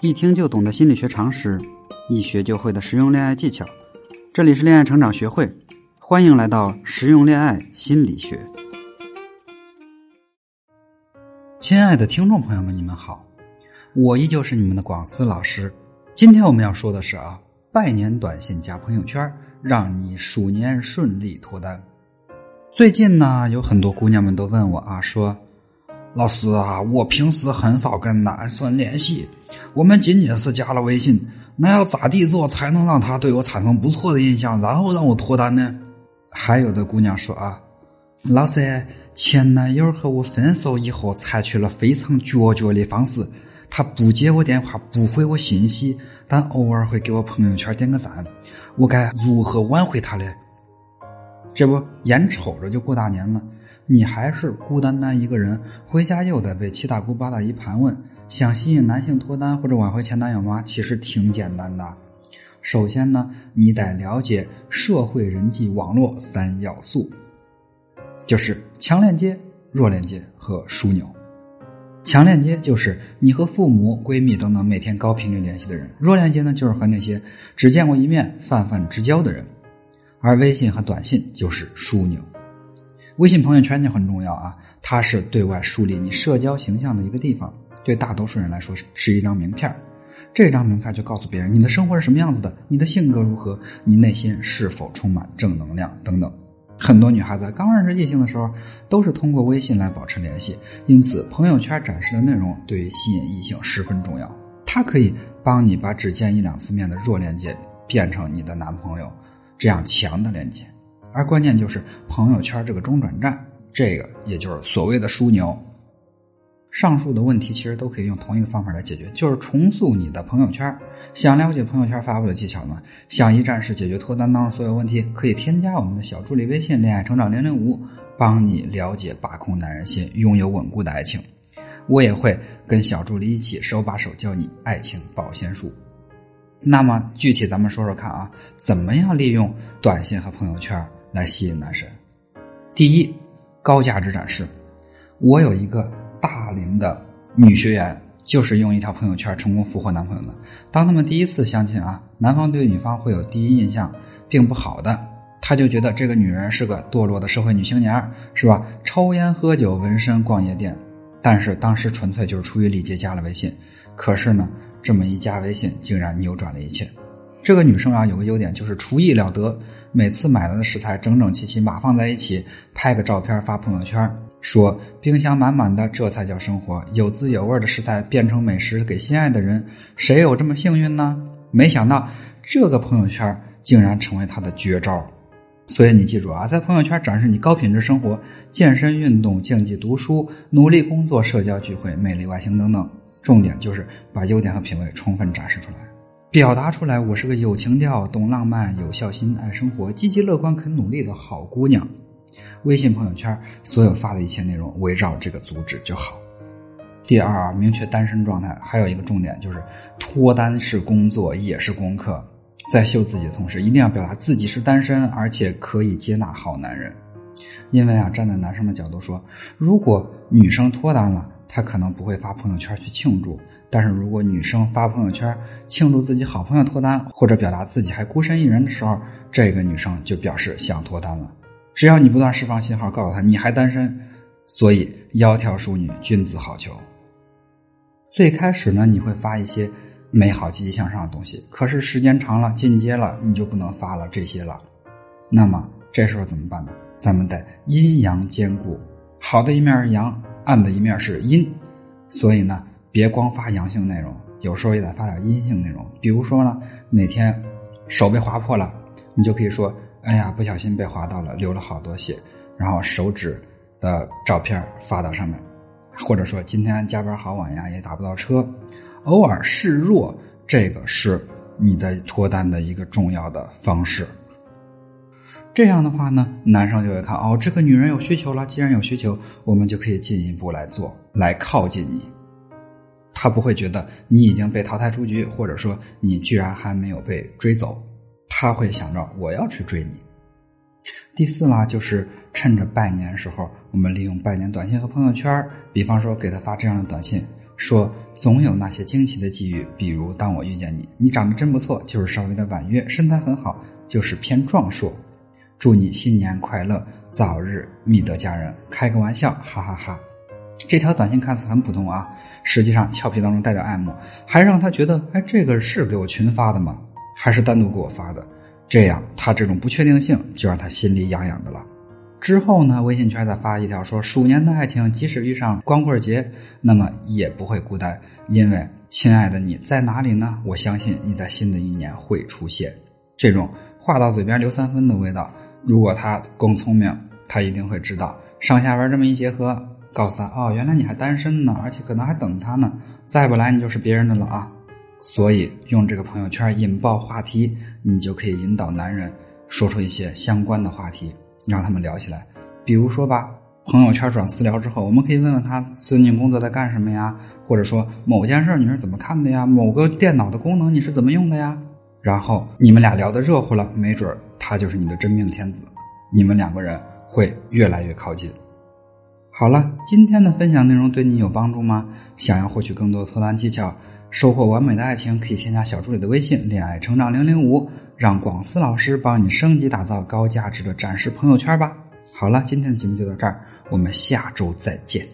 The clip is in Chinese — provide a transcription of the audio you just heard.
一听就懂的心理学常识，一学就会的实用恋爱技巧。这里是恋爱成长学会，欢迎来到实用恋爱心理学。亲爱的听众朋友们，你们好，我依旧是你们的广思老师。今天我们要说的是啊，拜年短信加朋友圈，让你鼠年顺利脱单。最近呢，有很多姑娘们都问我啊，说。老师啊，我平时很少跟男生联系，我们仅仅是加了微信，那要咋地做才能让他对我产生不错的印象，然后让我脱单呢？还有的姑娘说啊，老师，前男友和我分手以后，采取了非常决绝的方式，他不接我电话，不回我信息，但偶尔会给我朋友圈点个赞，我该如何挽回他呢？这不，眼瞅着就过大年了。你还是孤单单一个人，回家又得被七大姑八大姨盘问，想吸引男性脱单或者挽回前男友吗？其实挺简单的。首先呢，你得了解社会人际网络三要素，就是强链接、弱链接和枢纽。强链接就是你和父母、闺蜜等等每天高频率联系的人；弱链接呢，就是和那些只见过一面、泛泛之交的人。而微信和短信就是枢纽。微信朋友圈就很重要啊，它是对外树立你社交形象的一个地方。对大多数人来说，是一张名片这张名片就告诉别人你的生活是什么样子的，你的性格如何，你内心是否充满正能量等等。很多女孩子刚认识异性的时候，都是通过微信来保持联系。因此，朋友圈展示的内容对于吸引异性十分重要。它可以帮你把只见一两次面的弱链接变成你的男朋友这样强的链接。而关键就是朋友圈这个中转站，这个也就是所谓的枢纽。上述的问题其实都可以用同一个方法来解决，就是重塑你的朋友圈。想了解朋友圈发布的技巧吗？想一站式解决脱单当中所有问题，可以添加我们的小助理微信“恋爱成长零零五”，帮你了解把控男人心，拥有稳固的爱情。我也会跟小助理一起手把手教你爱情保鲜术。那么具体咱们说说看啊，怎么样利用短信和朋友圈？来吸引男神。第一，高价值展示。我有一个大龄的女学员，就是用一条朋友圈成功俘获男朋友的。当他们第一次相亲啊，男方对女方会有第一印象并不好的，他就觉得这个女人是个堕落的社会女青年，是吧？抽烟喝酒、纹身、逛夜店。但是当时纯粹就是出于礼节加了微信。可是呢，这么一加微信，竟然扭转了一切。这个女生啊，有个优点就是厨艺了得。每次买来的食材整整齐齐码放在一起，拍个照片发朋友圈，说冰箱满满的，这才叫生活。有滋有味的食材变成美食给心爱的人，谁有这么幸运呢？没想到这个朋友圈竟然成为他的绝招。所以你记住啊，在朋友圈展示你高品质生活、健身运动、竞技读书、努力工作、社交聚会、美丽外形等等，重点就是把优点和品味充分展示出来。表达出来，我是个有情调、懂浪漫、有孝心、爱生活、积极乐观、肯努力的好姑娘。微信朋友圈所有发的一切内容围绕这个主旨就好。第二，明确单身状态，还有一个重点就是脱单是工作也是功课。在秀自己的同时，一定要表达自己是单身，而且可以接纳好男人。因为啊，站在男生的角度说，如果女生脱单了，她可能不会发朋友圈去庆祝。但是如果女生发朋友圈庆祝自己好朋友脱单，或者表达自己还孤身一人的时候，这个女生就表示想脱单了。只要你不断释放信号，告诉她你还单身，所以窈窕淑女，君子好逑。最开始呢，你会发一些美好、积极向上的东西，可是时间长了，进阶了，你就不能发了这些了。那么这时候怎么办呢？咱们得阴阳兼顾，好的一面是阳，暗的一面是阴，所以呢。别光发阳性内容，有时候也得发点阴性内容。比如说呢，哪天手被划破了，你就可以说：“哎呀，不小心被划到了，流了好多血。”然后手指的照片发到上面，或者说今天加班好晚呀，也打不到车。偶尔示弱，这个是你的脱单的一个重要的方式。这样的话呢，男生就会看哦，这个女人有需求了。既然有需求，我们就可以进一步来做，来靠近你。他不会觉得你已经被淘汰出局，或者说你居然还没有被追走，他会想着我要去追你。第四啦，就是趁着拜年时候，我们利用拜年短信和朋友圈，比方说给他发这样的短信：说总有那些惊奇的际遇，比如当我遇见你，你长得真不错，就是稍微的婉约，身材很好，就是偏壮硕。祝你新年快乐，早日觅得佳人。开个玩笑，哈哈哈。这条短信看似很普通啊，实际上俏皮当中带点爱慕，还让他觉得，哎，这个是给我群发的吗？还是单独给我发的？这样，他这种不确定性就让他心里痒痒的了。之后呢，微信圈再发一条说，鼠年的爱情即使遇上光棍节，那么也不会孤单，因为亲爱的你在哪里呢？我相信你在新的一年会出现。这种话到嘴边留三分的味道，如果他更聪明，他一定会知道上下文这么一结合。告诉他哦，原来你还单身呢，而且可能还等他呢。再不来，你就是别人的了啊！所以用这个朋友圈引爆话题，你就可以引导男人说出一些相关的话题，让他们聊起来。比如说吧，朋友圈转私聊之后，我们可以问问他最近工作在干什么呀？或者说某件事你是怎么看的呀？某个电脑的功能你是怎么用的呀？然后你们俩聊得热乎了，没准他就是你的真命天子，你们两个人会越来越靠近。好了，今天的分享内容对你有帮助吗？想要获取更多脱单技巧，收获完美的爱情，可以添加小助理的微信“恋爱成长零零五”，让广思老师帮你升级打造高价值的展示朋友圈吧。好了，今天的节目就到这儿，我们下周再见。